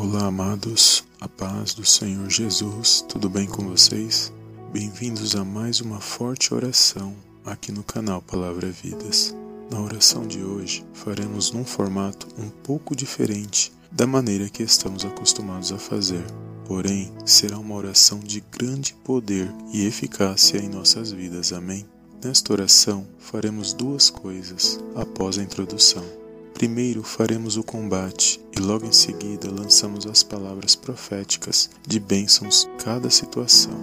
Olá, amados, a paz do Senhor Jesus, tudo bem com vocês? Bem-vindos a mais uma forte oração aqui no canal Palavra Vidas. Na oração de hoje, faremos num formato um pouco diferente da maneira que estamos acostumados a fazer. Porém, será uma oração de grande poder e eficácia em nossas vidas. Amém? Nesta oração, faremos duas coisas após a introdução. Primeiro faremos o combate e logo em seguida lançamos as palavras proféticas de bênçãos cada situação.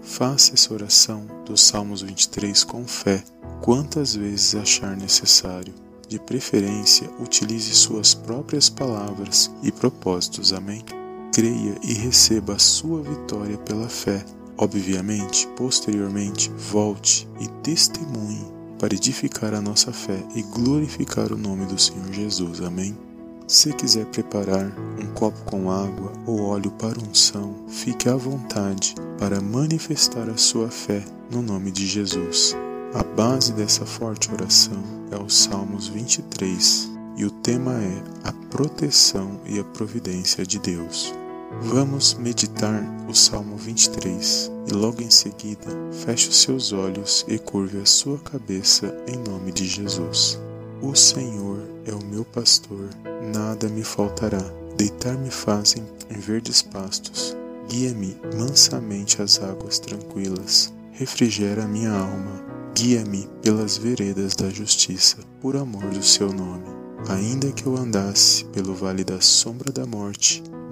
Faça essa oração dos Salmos 23 com fé, quantas vezes achar necessário. De preferência, utilize suas próprias palavras e propósitos. Amém? Creia e receba a sua vitória pela fé. Obviamente, posteriormente, volte e testemunhe para edificar a nossa fé e glorificar o nome do Senhor Jesus. Amém? Se quiser preparar um copo com água ou óleo para unção, fique à vontade para manifestar a sua fé no nome de Jesus. A base dessa forte oração é o Salmos 23 e o tema é a proteção e a providência de Deus. Vamos meditar o Salmo 23 e logo em seguida feche os seus olhos e curve a sua cabeça em nome de Jesus. O Senhor é o meu pastor, nada me faltará. Deitar-me fazem em verdes pastos, guia-me mansamente às águas tranquilas, refrigera minha alma, guia-me pelas veredas da justiça, por amor do seu nome. Ainda que eu andasse pelo vale da sombra da morte,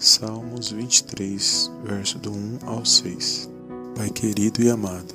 Salmos 23, verso do 1 ao 6. Pai querido e amado,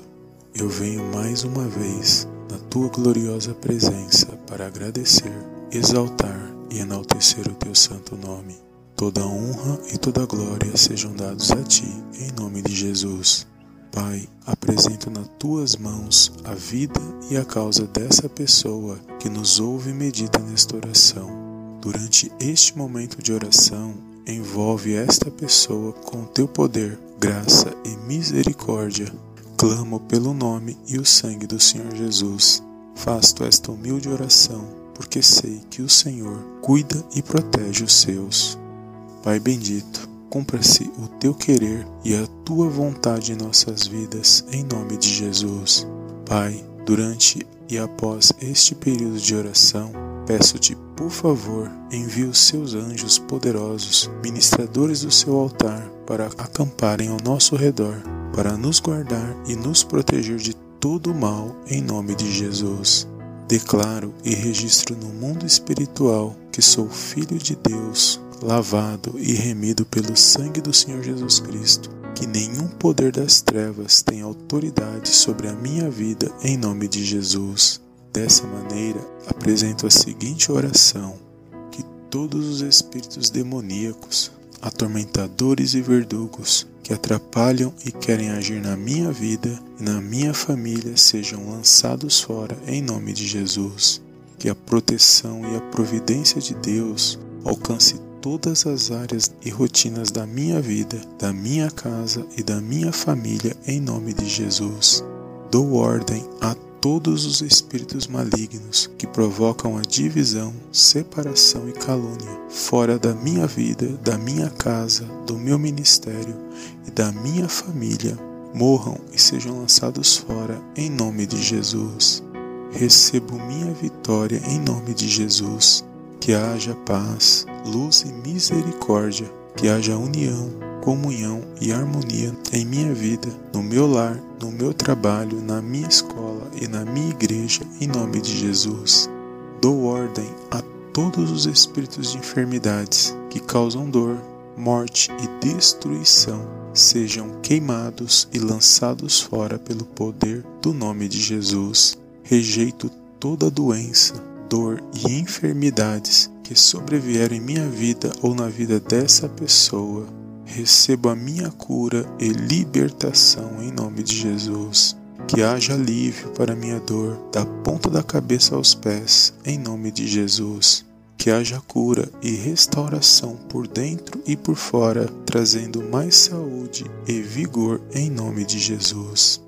eu venho mais uma vez na tua gloriosa presença para agradecer, exaltar e enaltecer o teu santo nome. Toda honra e toda glória sejam dados a ti, em nome de Jesus. Pai, apresento nas tuas mãos a vida e a causa dessa pessoa que nos ouve e medita nesta oração. Durante este momento de oração, Envolve esta pessoa com teu poder, graça e misericórdia. Clamo pelo nome e o sangue do Senhor Jesus. Faço esta humilde oração, porque sei que o Senhor cuida e protege os seus. Pai bendito, cumpra-se o teu querer e a tua vontade em nossas vidas, em nome de Jesus. Pai, durante e após este período de oração, Peço-te, por favor, envie os seus anjos poderosos, ministradores do seu altar, para acamparem ao nosso redor, para nos guardar e nos proteger de todo o mal, em nome de Jesus. Declaro e registro no mundo espiritual que sou filho de Deus, lavado e remido pelo sangue do Senhor Jesus Cristo, que nenhum poder das trevas tem autoridade sobre a minha vida, em nome de Jesus. Dessa maneira, apresento a seguinte oração: que todos os espíritos demoníacos, atormentadores e verdugos que atrapalham e querem agir na minha vida e na minha família sejam lançados fora em nome de Jesus. Que a proteção e a providência de Deus alcance todas as áreas e rotinas da minha vida, da minha casa e da minha família em nome de Jesus. Dou ordem a todos os espíritos malignos que provocam a divisão, separação e calúnia fora da minha vida, da minha casa, do meu ministério e da minha família morram e sejam lançados fora em nome de Jesus. Recebo minha vitória em nome de Jesus. Que haja paz, luz e misericórdia, que haja união, comunhão e harmonia em minha vida, no meu lar, no meu trabalho, na minha escola e na minha igreja, em nome de Jesus. Dou ordem a todos os espíritos de enfermidades que causam dor, morte e destruição sejam queimados e lançados fora pelo poder do nome de Jesus. Rejeito toda doença, dor e enfermidades que sobrevieram em minha vida ou na vida dessa pessoa Recebo a minha cura e libertação em nome de Jesus. Que haja alívio para minha dor, da ponta da cabeça aos pés, em nome de Jesus. Que haja cura e restauração por dentro e por fora, trazendo mais saúde e vigor em nome de Jesus.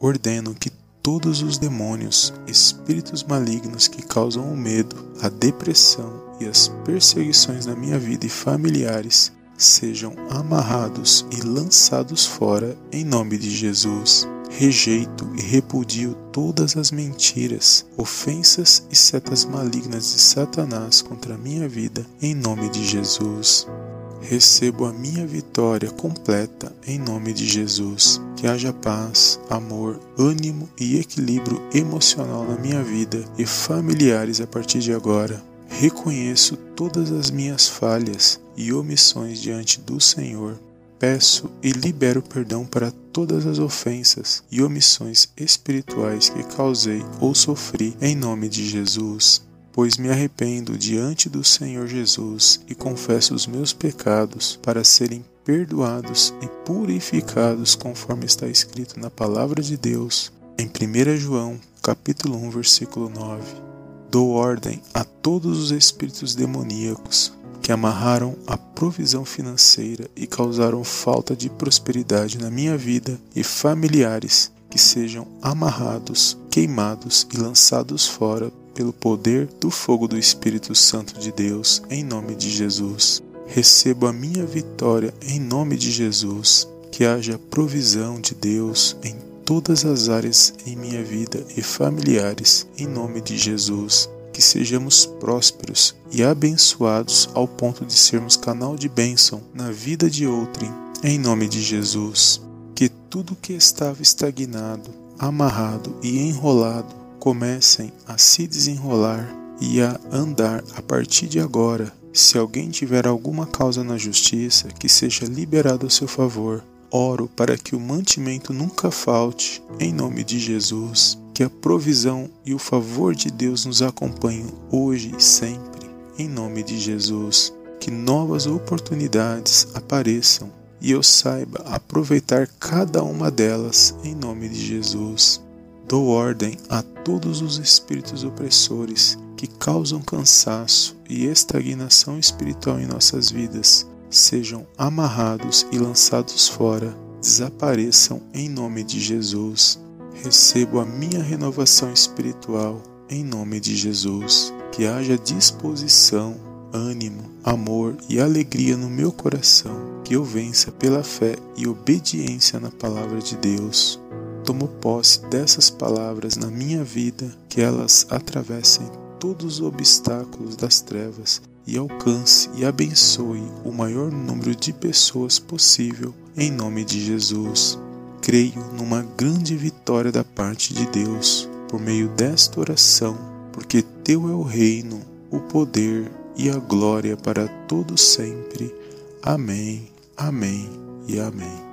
Ordeno que todos os demônios, espíritos malignos que causam o medo, a depressão e as perseguições na minha vida e familiares sejam amarrados e lançados fora em nome de Jesus. Rejeito e repudio todas as mentiras, ofensas e setas malignas de Satanás contra a minha vida em nome de Jesus. Recebo a minha vitória completa em nome de Jesus. Que haja paz, amor, ânimo e equilíbrio emocional na minha vida e familiares a partir de agora. Reconheço todas as minhas falhas e omissões diante do Senhor. Peço e libero perdão para todas as ofensas e omissões espirituais que causei ou sofri em nome de Jesus. Pois me arrependo diante do Senhor Jesus e confesso os meus pecados para serem perdoados e purificados conforme está escrito na palavra de Deus em 1 João, capítulo 1, versículo 9. Dou ordem a todos os espíritos demoníacos que amarraram a provisão financeira e causaram falta de prosperidade na minha vida e familiares que sejam amarrados, queimados e lançados fora pelo poder do fogo do Espírito Santo de Deus, em nome de Jesus. Recebo a minha vitória em nome de Jesus. Que haja provisão de Deus em todas as áreas em minha vida e familiares, em nome de Jesus. Que sejamos prósperos e abençoados ao ponto de sermos canal de bênção na vida de outrem, em nome de Jesus. Que tudo que estava estagnado, amarrado e enrolado comecem a se desenrolar e a andar a partir de agora. Se alguém tiver alguma causa na justiça, que seja liberado a seu favor Oro para que o mantimento nunca falte, em nome de Jesus. Que a provisão e o favor de Deus nos acompanhem hoje e sempre, em nome de Jesus. Que novas oportunidades apareçam e eu saiba aproveitar cada uma delas, em nome de Jesus. Dou ordem a todos os espíritos opressores que causam cansaço e estagnação espiritual em nossas vidas sejam amarrados e lançados fora, desapareçam em nome de Jesus. Recebo a minha renovação espiritual em nome de Jesus. Que haja disposição, ânimo, amor e alegria no meu coração, que eu vença pela fé e obediência na palavra de Deus. Tomo posse dessas palavras na minha vida, que elas atravessem todos os obstáculos das trevas e alcance e abençoe o maior número de pessoas possível em nome de Jesus. Creio numa grande vitória da parte de Deus por meio desta oração, porque teu é o reino, o poder e a glória para todo sempre. Amém. Amém e amém.